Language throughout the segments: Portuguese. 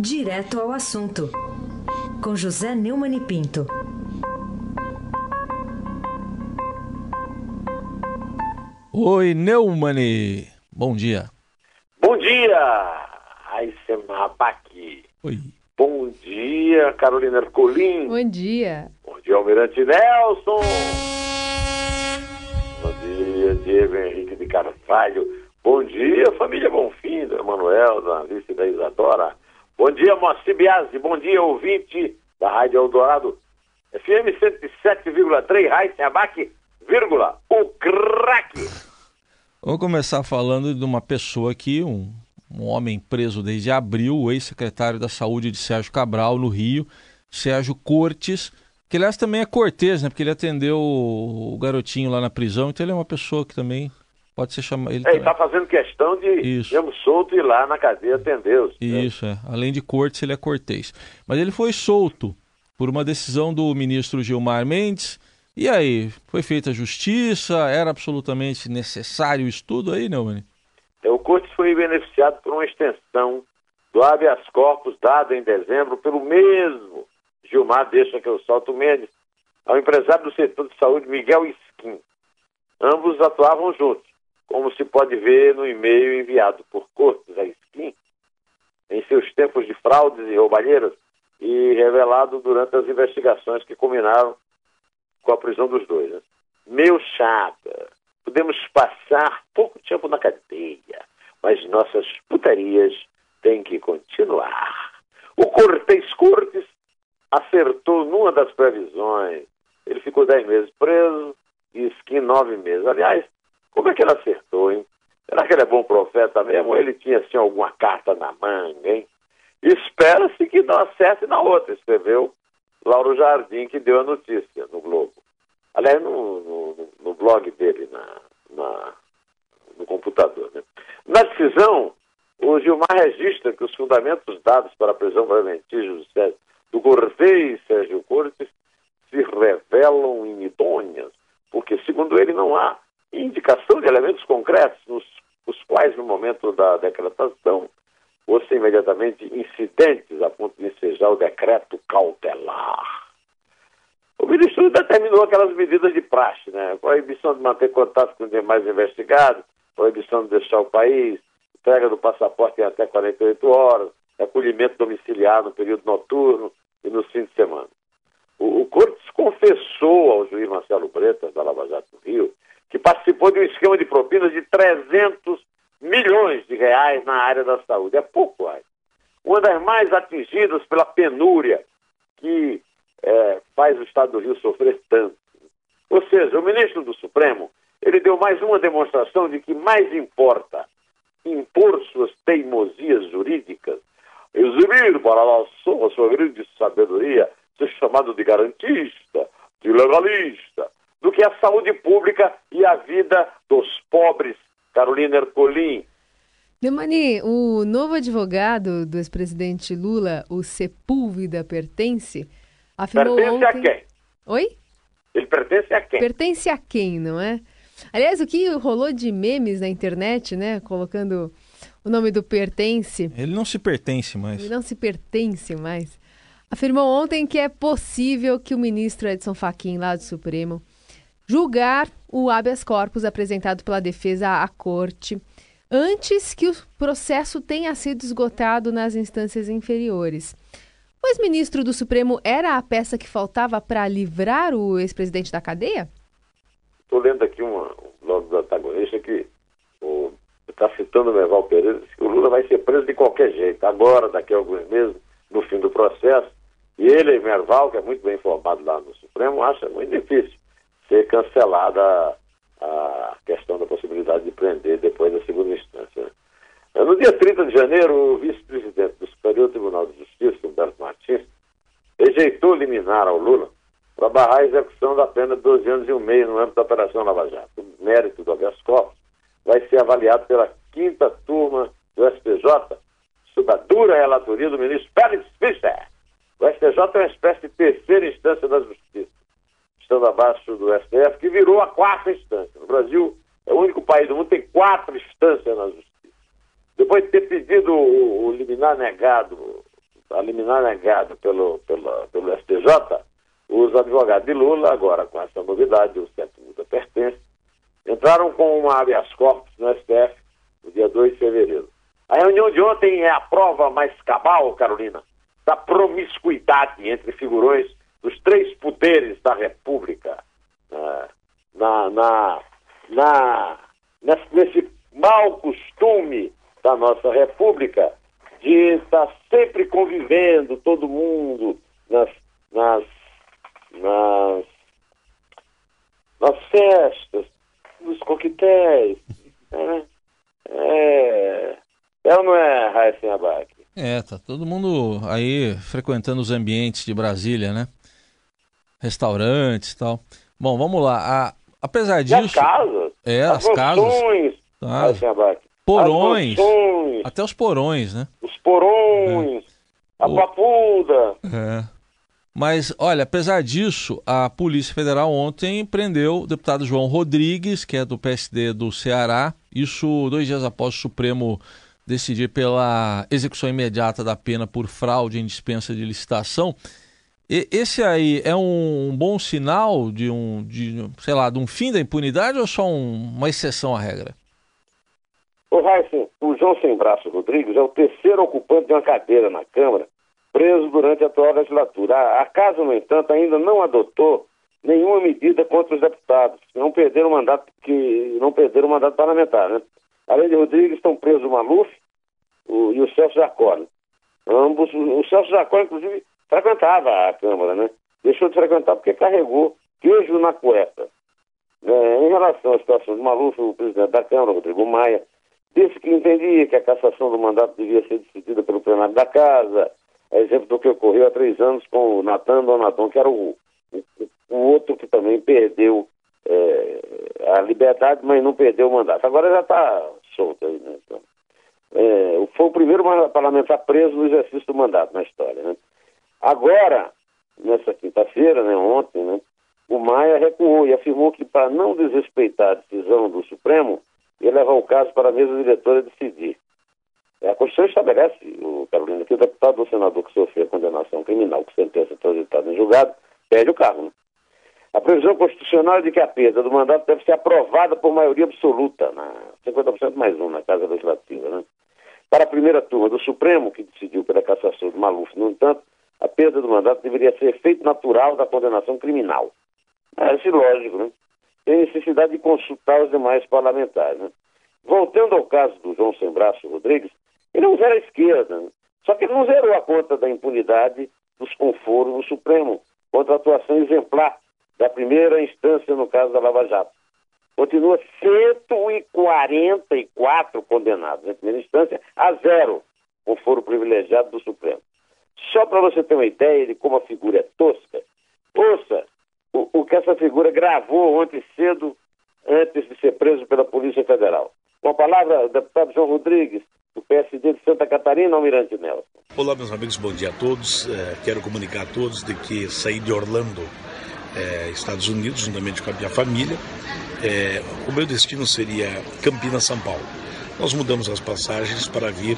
Direto ao assunto, com José Neumann e Pinto. Oi, Neumani. Bom dia. Bom dia, Raíssa aqui. Oi. Bom dia, Carolina Ercolim. Bom dia. Bom dia, Almirante Nelson. Bom dia, Diego Henrique de Carvalho. Bom dia, família Bonfim, do Emanuel, da Alice da Isadora. Bom dia, Moacir Biasi. Bom dia, ouvinte da Rádio Eldorado. FM 107,3, Raíssa Abac, vírgula, o craque. Vamos começar falando de uma pessoa aqui, um, um homem preso desde abril, o ex-secretário da Saúde de Sérgio Cabral, no Rio, Sérgio Cortes, que aliás também é cortês, né? Porque ele atendeu o garotinho lá na prisão, então ele é uma pessoa que também pode ser chamado. Ele é, está fazendo questão de, Isso. mesmo solto, ir lá na cadeia atender-os. Isso, é. Além de cortes, ele é cortês. Mas ele foi solto por uma decisão do ministro Gilmar Mendes. E aí, foi feita a justiça? Era absolutamente necessário o estudo aí, Neumann? É, o Cortes foi beneficiado por uma extensão do habeas corpus dado em dezembro pelo mesmo Gilmar, deixa que eu solto Mendes, ao empresário do setor de saúde Miguel Skin. Ambos atuavam juntos, como se pode ver no e-mail enviado por Cortes a Skin em seus tempos de fraudes e roubalheiras e revelado durante as investigações que culminaram com a prisão dos dois. Né? Meu chapa, podemos passar pouco tempo na cadeia, mas nossas putarias têm que continuar. O Cortez Cortes acertou numa das previsões. Ele ficou dez meses preso e Skin nove meses. Aliás, como é que ele acertou, hein? Será que ele é bom profeta mesmo? Ou ele tinha, assim, alguma carta na manga, hein? Espera-se que não acerte na outra, escreveu Lauro Jardim, que deu a notícia no Globo. Aliás, no, no, no blog dele, na, na, no computador. Né? Na decisão, o Gilmar registra que os fundamentos dados para a prisão preventiva do Cortez Sérgio Cortes se revelam inidôneas, porque, segundo ele, não há indicação de elementos concretos nos os quais, no momento da decretação, fossem imediatamente incidentes a ponto de ensejar o decreto cautelar. O ministro determinou aquelas medidas de praxe, né? Proibição de manter contato com os demais investigados, proibição de deixar o país, entrega do passaporte em até 48 horas, acolhimento domiciliar no período noturno e no fim de semana. O, o Cortes confessou ao juiz Marcelo Bretas, da Lava Jato do Rio, que participou de um esquema de propinas de 300 milhões de reais na área da saúde. É pouco, ai. Uma das mais atingidas pela penúria que é, faz o Estado do Rio sofrer tanto. Ou seja, o ministro do Supremo, ele deu mais uma demonstração de que mais importa impor suas teimosias jurídicas, exibir para a sua, sua grande sabedoria, ser chamado de garantista, de legalista, do que a saúde pública a vida dos pobres. Carolina Ercolim. Demani, o novo advogado do ex-presidente Lula, o Sepúlveda Pertence, afirmou pertence ontem... a quem? Oi? Ele pertence a quem? Pertence a quem, não é? Aliás, o que rolou de memes na internet, né? Colocando o nome do pertence. Ele não se pertence mais. Ele não se pertence mais. Afirmou ontem que é possível que o ministro Edson Fachin, lá do Supremo, julgar o habeas corpus apresentado pela defesa à corte antes que o processo tenha sido esgotado nas instâncias inferiores. O ex-ministro do Supremo era a peça que faltava para livrar o ex-presidente da cadeia? Estou lendo aqui um blog do antagonista que está citando o Merval Pereira, que o Lula vai ser preso de qualquer jeito, agora, daqui a alguns meses, no fim do processo. E ele, Merval, que é muito bem informado lá no Supremo, acha muito difícil cancelada a questão da possibilidade de prender depois da segunda instância. No dia 30 de janeiro, o vice-presidente do Superior Tribunal de Justiça, Humberto Martins, rejeitou liminar ao Lula para barrar a execução da pena de 12 anos e um mês no âmbito da Operação Lava Jato. O mérito do habeas corpus vai ser avaliado pela quinta turma do SPJ, sob a dura relatoria do ministro Félix Fischer. O SPJ é uma espécie de terceira instância da justiça, estando abaixo do STF, que virou a quarta instância. No Brasil, é o único país do mundo que tem quatro instâncias na justiça. Depois de ter pedido o, o liminar negado a liminar negada pelo, pelo, pelo STJ, os advogados de Lula, agora com essa novidade, o centro Lula pertence, entraram com uma habeas corpus no STF no dia 2 de fevereiro. A reunião de ontem é a prova mais cabal, Carolina, da promiscuidade entre figurões dos três poderes da República. Ah, na, na, na, nesse mau costume da nossa República de estar sempre convivendo, todo mundo, nas, nas, nas, nas festas, nos coquetéis. Né? É, é ou não é, Raíssen Abac? É, tá todo mundo aí frequentando os ambientes de Brasília, né? Restaurantes e tal. Bom, vamos lá. A, apesar disso. E as casas. É, as, as casas. Tá. Porões. Até os porões, né? Os porões. É. A papuda. É. Mas, olha, apesar disso, a Polícia Federal ontem prendeu o deputado João Rodrigues, que é do PSD do Ceará, isso dois dias após o Supremo decidir pela execução imediata da pena por fraude em dispensa de licitação. E, esse aí é um, bom sinal de um, de, sei lá, de um fim da impunidade ou só um, uma exceção à regra? O Heisen, o João Sem Braço Rodrigues é o terceiro ocupante de uma cadeira na Câmara, preso durante a atual legislatura. A, a casa, no entanto, ainda não adotou nenhuma medida contra os deputados, que não perderam o mandato, que não perderam mandato parlamentar, né? Além de Rodrigues, estão presos o Maluf o, e o Celso Jacó. Né? Ambos, o Celso Jacó, inclusive, frequentava a Câmara, né? Deixou de frequentar porque carregou queijo na cueca. É, em relação à situação do Maluf, o presidente da Câmara, Rodrigo Maia, disse que entendia que a cassação do mandato devia ser decidida pelo plenário da Casa, a exemplo do que ocorreu há três anos com o Natan Donaton, que era o, o, o outro que também perdeu é, a liberdade, mas não perdeu o mandato. Agora já está solto aí, né? Então, é, foi o primeiro parlamentar preso no exercício do mandato na história, né? Agora, nessa quinta-feira, né, ontem, né, o Maia recuou e afirmou que, para não desrespeitar a decisão do Supremo, ia levar o caso para a mesa diretora decidir. É, a Constituição estabelece, o Carolina, que o deputado ou senador que sofreu condenação criminal com sentença transitada em julgado perde o cargo. Né? A previsão constitucional é de que a perda do mandato deve ser aprovada por maioria absoluta, na 50% mais um na Casa Legislativa. Né? Para a primeira turma do Supremo, que decidiu pela cassação do Maluf, no entanto, a perda do mandato deveria ser efeito natural da condenação criminal. É lógico, né? Tem necessidade de consultar os demais parlamentares. Né? Voltando ao caso do João Sembraço Rodrigues, ele não zera a esquerda, né? só que ele não zerou a conta da impunidade dos conforos no Supremo contra a atuação exemplar da primeira instância no caso da Lava Jato. Continua 144 condenados em primeira instância a zero com foro privilegiado do Supremo. Só para você ter uma ideia de como a figura é tosca, ouça o, o que essa figura gravou ontem cedo, antes de ser preso pela Polícia Federal. Com a palavra, o deputado João Rodrigues, do PSD de Santa Catarina, Almirante Nelson. Olá, meus amigos, bom dia a todos. É, quero comunicar a todos de que saí de Orlando, é, Estados Unidos, juntamente com a minha família. É, o meu destino seria Campinas, São Paulo. Nós mudamos as passagens para vir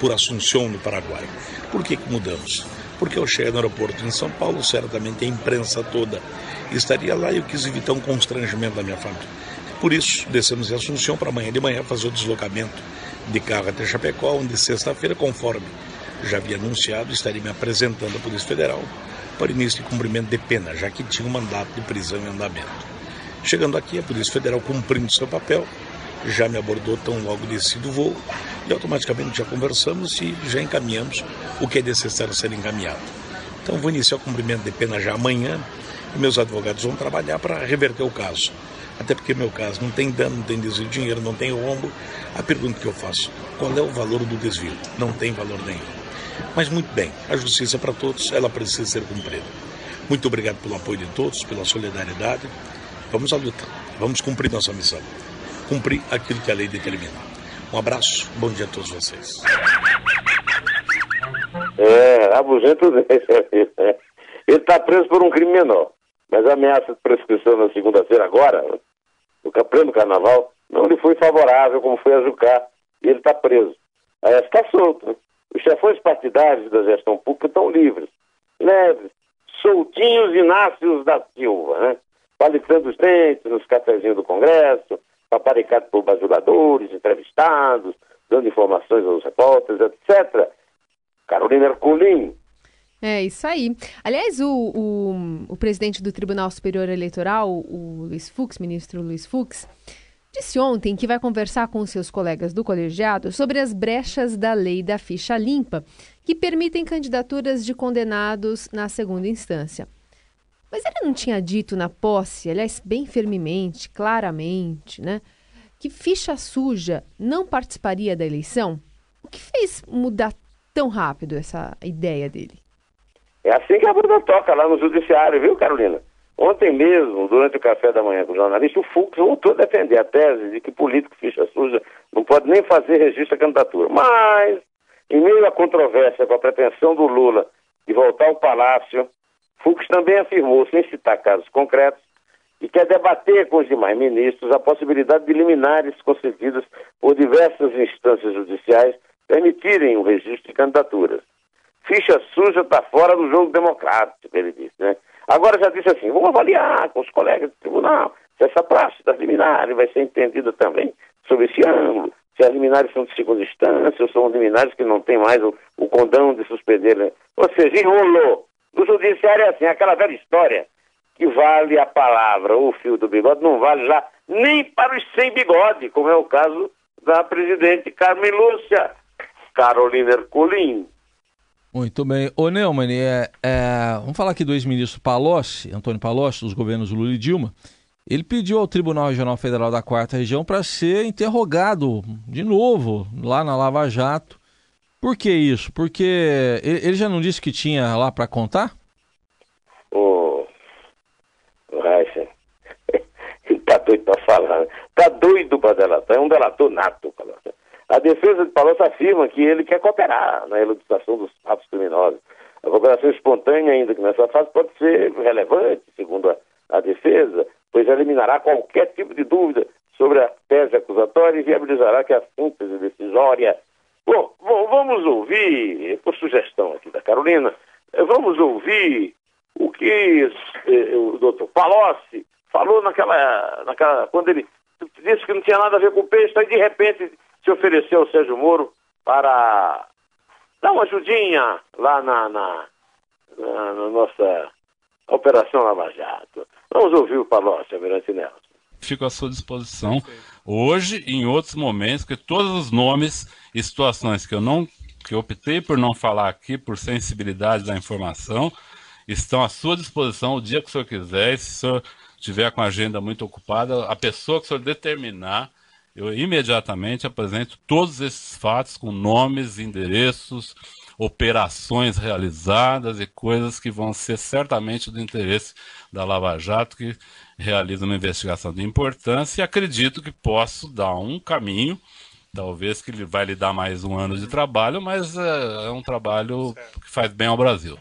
por Assunção, no Paraguai. Por que, que mudamos? Porque eu cheguei no aeroporto em São Paulo, certamente a imprensa toda estaria lá e eu quis evitar um constrangimento da minha família. Por isso, descemos em Assunção para amanhã de manhã fazer o deslocamento de carro até Chapecó, onde sexta-feira, conforme já havia anunciado, estaria me apresentando à Polícia Federal para início de cumprimento de pena, já que tinha um mandato de prisão em andamento. Chegando aqui, a Polícia Federal, cumprindo seu papel, já me abordou tão logo descido o voo e automaticamente já conversamos e já encaminhamos o que é necessário ser encaminhado. Então vou iniciar o cumprimento de pena já amanhã e meus advogados vão trabalhar para reverter o caso. Até porque meu caso não tem dano, não tem desvio de dinheiro, não tem rombo. A pergunta que eu faço, qual é o valor do desvio? Não tem valor nenhum. Mas muito bem, a justiça é para todos, ela precisa ser cumprida. Muito obrigado pelo apoio de todos, pela solidariedade. Vamos à luta, vamos cumprir nossa missão. Cumprir aquilo que a lei determina. Um abraço, bom dia a todos vocês. É, abugento dele. Ele está preso por um crime menor. Mas a ameaça de prescrição na segunda-feira, agora, no pleno carnaval, não lhe foi favorável, como foi a Jucá, e ele está preso. Aí está solto. Os chefões partidários da gestão pública estão livres, leves, soltinhos Inácios da Silva, né? Palitando os dentes nos cafezinhos do Congresso, paparicado por bajuladores, entrevistados, dando informações aos repórteres, etc. Carolina Ercolim. É isso aí. Aliás, o, o, o presidente do Tribunal Superior Eleitoral, o Luiz Fux, ministro Luiz Fux, disse ontem que vai conversar com seus colegas do colegiado sobre as brechas da lei da ficha limpa, que permitem candidaturas de condenados na segunda instância. Mas ele não tinha dito na posse, aliás, bem firmemente, claramente, né, que ficha suja não participaria da eleição? O que fez mudar tão rápido essa ideia dele? É assim que a banda toca lá no judiciário, viu, Carolina? Ontem mesmo, durante o café da manhã com o jornalista, o Fux voltou a defender a tese de que político ficha suja não pode nem fazer registro da candidatura. Mas, em meio à controvérsia com a pretensão do Lula de voltar ao Palácio, Fux também afirmou, sem citar casos concretos, e quer debater com os demais ministros a possibilidade de liminares concedidas por diversas instâncias judiciais permitirem o registro de candidaturas. Ficha suja está fora do jogo democrático, ele disse, né? Agora já disse assim, vamos avaliar com os colegas do tribunal se essa praxe das liminares vai ser entendida também sob esse ângulo, se as liminares são de segunda instância ou são liminares que não têm mais o, o condão de suspender. Né? Ou seja, enrolou. No judiciário é assim, aquela velha história que vale a palavra o fio do bigode, não vale já nem para os sem bigode, como é o caso da presidente Carmen Lúcia, Carolina Ercolim. Muito bem. Ô Neumann, é, é, vamos falar aqui do ex-ministro Palocci, Antônio Palocci, dos governos Lula e Dilma. Ele pediu ao Tribunal Regional Federal da Quarta Região para ser interrogado de novo lá na Lava Jato. Por que isso? Porque ele já não disse que tinha lá para contar? Ô, oh, Raíssa, ele tá doido para falar. Tá doido para delatar. É um delator nato, Palocci. A defesa de Palocci afirma que ele quer cooperar na elucidação dos fatos criminosos. A cooperação espontânea, ainda que nessa fase, pode ser relevante, segundo a, a defesa, pois eliminará qualquer tipo de dúvida sobre a tese acusatória e viabilizará que a síntese decisória. Bom, bom vamos ouvir, por sugestão aqui da Carolina, eh, vamos ouvir o que eh, o doutor Palocci falou naquela, naquela. quando ele disse que não tinha nada a ver com o peixe, aí de repente se ofereceu ao Sérgio Moro para dar uma ajudinha lá na, na, na, na nossa Operação Lava Jato. Vamos ouvir o Palocci, Almirante Nelson. Fico à sua disposição hoje e em outros momentos, que todos os nomes e situações que eu não que eu optei por não falar aqui por sensibilidade da informação estão à sua disposição o dia que o senhor quiser. Se o senhor tiver com a agenda muito ocupada, a pessoa que o senhor determinar eu imediatamente apresento todos esses fatos com nomes, endereços, operações realizadas e coisas que vão ser certamente do interesse da Lava Jato, que realiza uma investigação de importância e acredito que posso dar um caminho, talvez que ele vai lhe dar mais um ano de trabalho, mas é, é um trabalho que faz bem ao Brasil.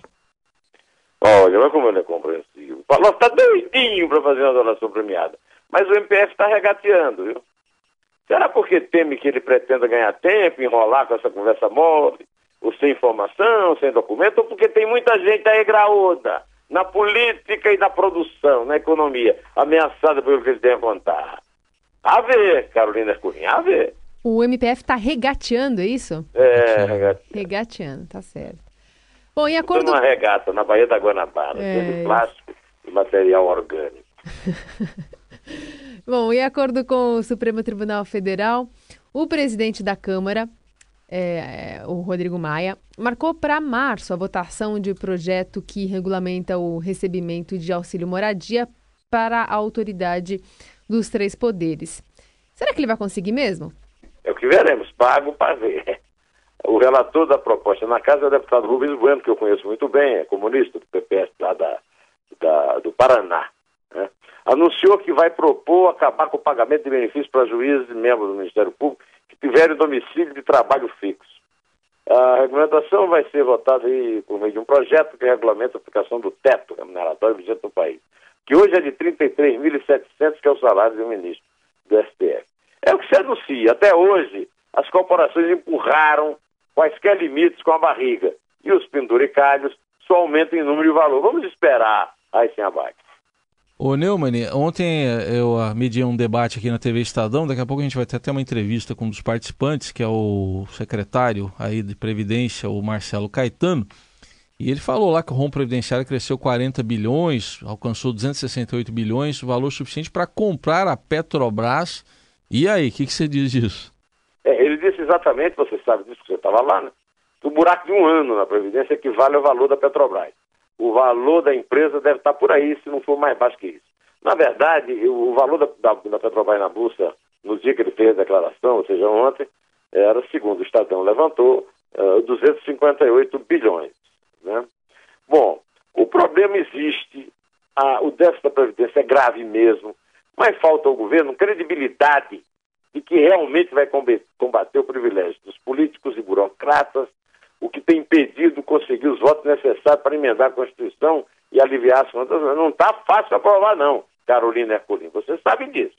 Olha, mas como ele é compreensível. O Palocci está doidinho para fazer uma donação premiada, mas o MPF está regateando, viu? Será porque teme que ele pretenda ganhar tempo, enrolar com essa conversa mole, ou sem informação, sem documento, ou porque tem muita gente aí graúda na política e na produção, na economia, ameaçada pelo que ele tem a contar? A ver, Carolina Cunha, a ver. O MPF está regateando, é isso? É, regateando. Regateando, tá certo. Bom, e acordo... uma regata na Baía da Guanabara, é... de plástico e material orgânico. Bom, em acordo com o Supremo Tribunal Federal, o presidente da Câmara, é, o Rodrigo Maia, marcou para março a votação de projeto que regulamenta o recebimento de auxílio moradia para a autoridade dos três poderes. Será que ele vai conseguir mesmo? É o que veremos, pago para ver. O relator da proposta na casa é o deputado Rubens Bueno, que eu conheço muito bem, é comunista do PPS lá da, da do Paraná. Né? anunciou que vai propor acabar com o pagamento de benefícios para juízes e membros do Ministério Público que tiverem domicílio de trabalho fixo. A regulamentação vai ser votada aí por meio de um projeto que regulamenta a aplicação do teto remuneratório vigente no país, que hoje é de 33.700, que é o salário do ministro do STF. É o que se anuncia. Até hoje, as corporações empurraram quaisquer limites com a barriga. e os penduricalhos só aumentam em número e valor. Vamos esperar sem abate. Ô Neumann, ontem eu ah, medi um debate aqui na TV Estadão, daqui a pouco a gente vai ter até uma entrevista com um dos participantes, que é o secretário aí de Previdência, o Marcelo Caetano, e ele falou lá que o rombo previdenciário cresceu 40 bilhões, alcançou 268 bilhões, valor suficiente para comprar a Petrobras. E aí, o que, que, você diz disso? É, ele disse exatamente, você sabe disso que você estava lá, né? Que o buraco de um ano na Previdência equivale ao valor da Petrobras o valor da empresa deve estar por aí, se não for mais baixo que isso. Na verdade, o valor da, da, da Petrobras na Bolsa, no dia que ele fez a declaração, ou seja, ontem, era, segundo o Estadão levantou, uh, eh, 258 bilhões. Né? Bom, o problema existe, a, o déficit da Previdência é grave mesmo, mas falta ao governo credibilidade de que realmente vai combater o privilégio dos políticos e burocratas o que tem impedido conseguir os votos necessários para emendar a Constituição e aliviar as contas. Não está fácil aprovar, não, Carolina Herculin. Você sabe disso.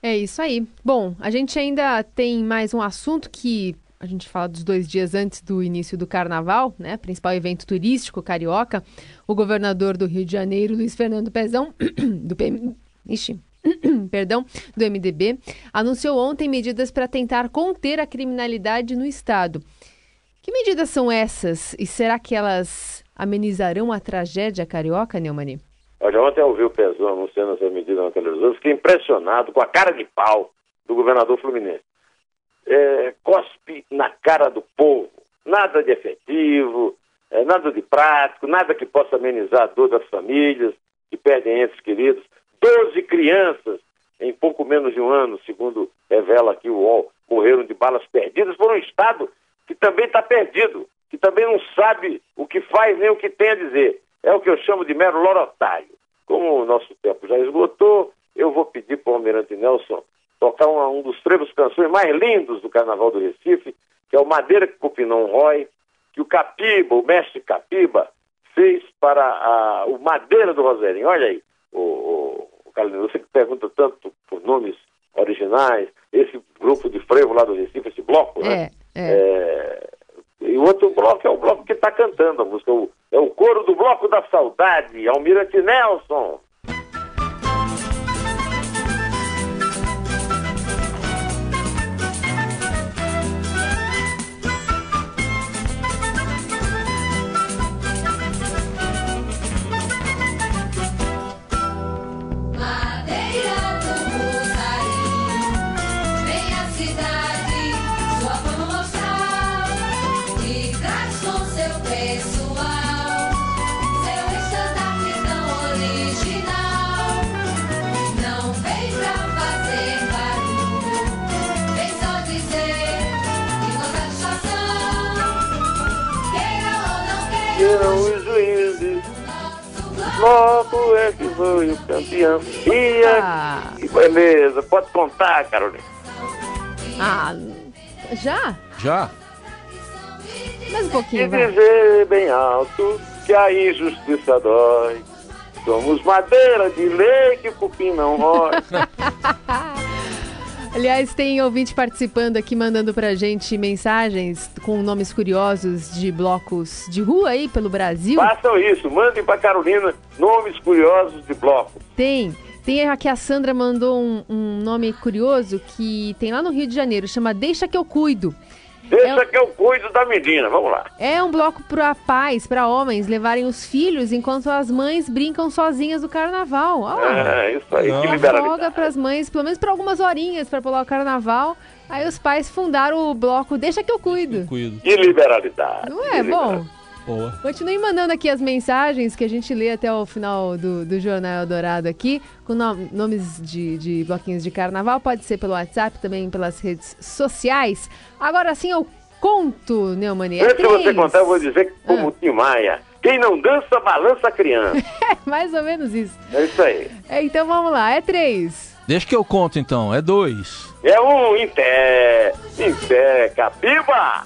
É isso aí. Bom, a gente ainda tem mais um assunto que a gente fala dos dois dias antes do início do carnaval, né? Principal evento turístico carioca. O governador do Rio de Janeiro, Luiz Fernando Pezão, do PM. Ixi, perdão, do MDB, anunciou ontem medidas para tentar conter a criminalidade no Estado. Que medidas são essas e será que elas amenizarão a tragédia carioca, Neumani? Olha, ontem eu ouvi o Pezão anunciando essas medidas na televisão, fiquei impressionado com a cara de pau do governador Fluminense. É, cospe na cara do povo, nada de efetivo, é, nada de prático, nada que possa amenizar a dor das famílias que perdem entes queridos. 12 crianças, em pouco menos de um ano, segundo revela aqui o UOL, morreram de balas perdidas por um Estado que também está perdido, que também não sabe o que faz nem o que tem a dizer. É o que eu chamo de mero lorotário. Como o nosso tempo já esgotou, eu vou pedir para o Almirante Nelson tocar um, um dos trevos canções mais lindos do Carnaval do Recife, que é o Madeira que Cupinon Roy, que o Capiba, o mestre Capiba, fez para a, o Madeira do Roseirinho. Olha aí, o, o, Carlinhos, você que pergunta tanto por nomes originais, esse grupo de frevo lá do Recife, esse bloco, né? É, é. é e o outro bloco é o bloco que está cantando a música, o, é o coro do Bloco da Saudade, Almirante Nelson. Os juízes. Logo é que foi o campeão. E ah. que beleza, pode contar, Carolina. Ah, já? Já. Mais um pouquinho. E dizer bem alto que a injustiça dói. Somos madeira de lei que o cupim não rói. Aliás, tem ouvinte participando aqui, mandando pra gente mensagens com nomes curiosos de blocos de rua aí pelo Brasil. Façam isso, mandem pra Carolina nomes curiosos de blocos. Tem. Tem aqui a Sandra mandou um, um nome curioso que tem lá no Rio de Janeiro, chama Deixa que eu cuido. Deixa é, que eu cuido da menina, vamos lá. É um bloco para pais, para homens levarem os filhos enquanto as mães brincam sozinhas do carnaval. é, isso aí, Não. que liberalidade. folga para as mães, pelo menos para algumas horinhas para pular o carnaval. Aí os pais fundaram o bloco Deixa que eu cuido. cuido. Que liberalidade. Não é? Bom. Boa. Continue mandando aqui as mensagens que a gente lê até o final do, do Jornal Eldorado aqui, com no, nomes de, de bloquinhos de carnaval. Pode ser pelo WhatsApp, também pelas redes sociais. Agora sim eu conto, Neumani. É Antes de você contar, eu vou dizer como ah. Tim Maia. Quem não dança, balança a criança. é mais ou menos isso. É isso aí. É, então vamos lá, é três. Deixa que eu conto então, é dois. É um em pé, em pé, capiba.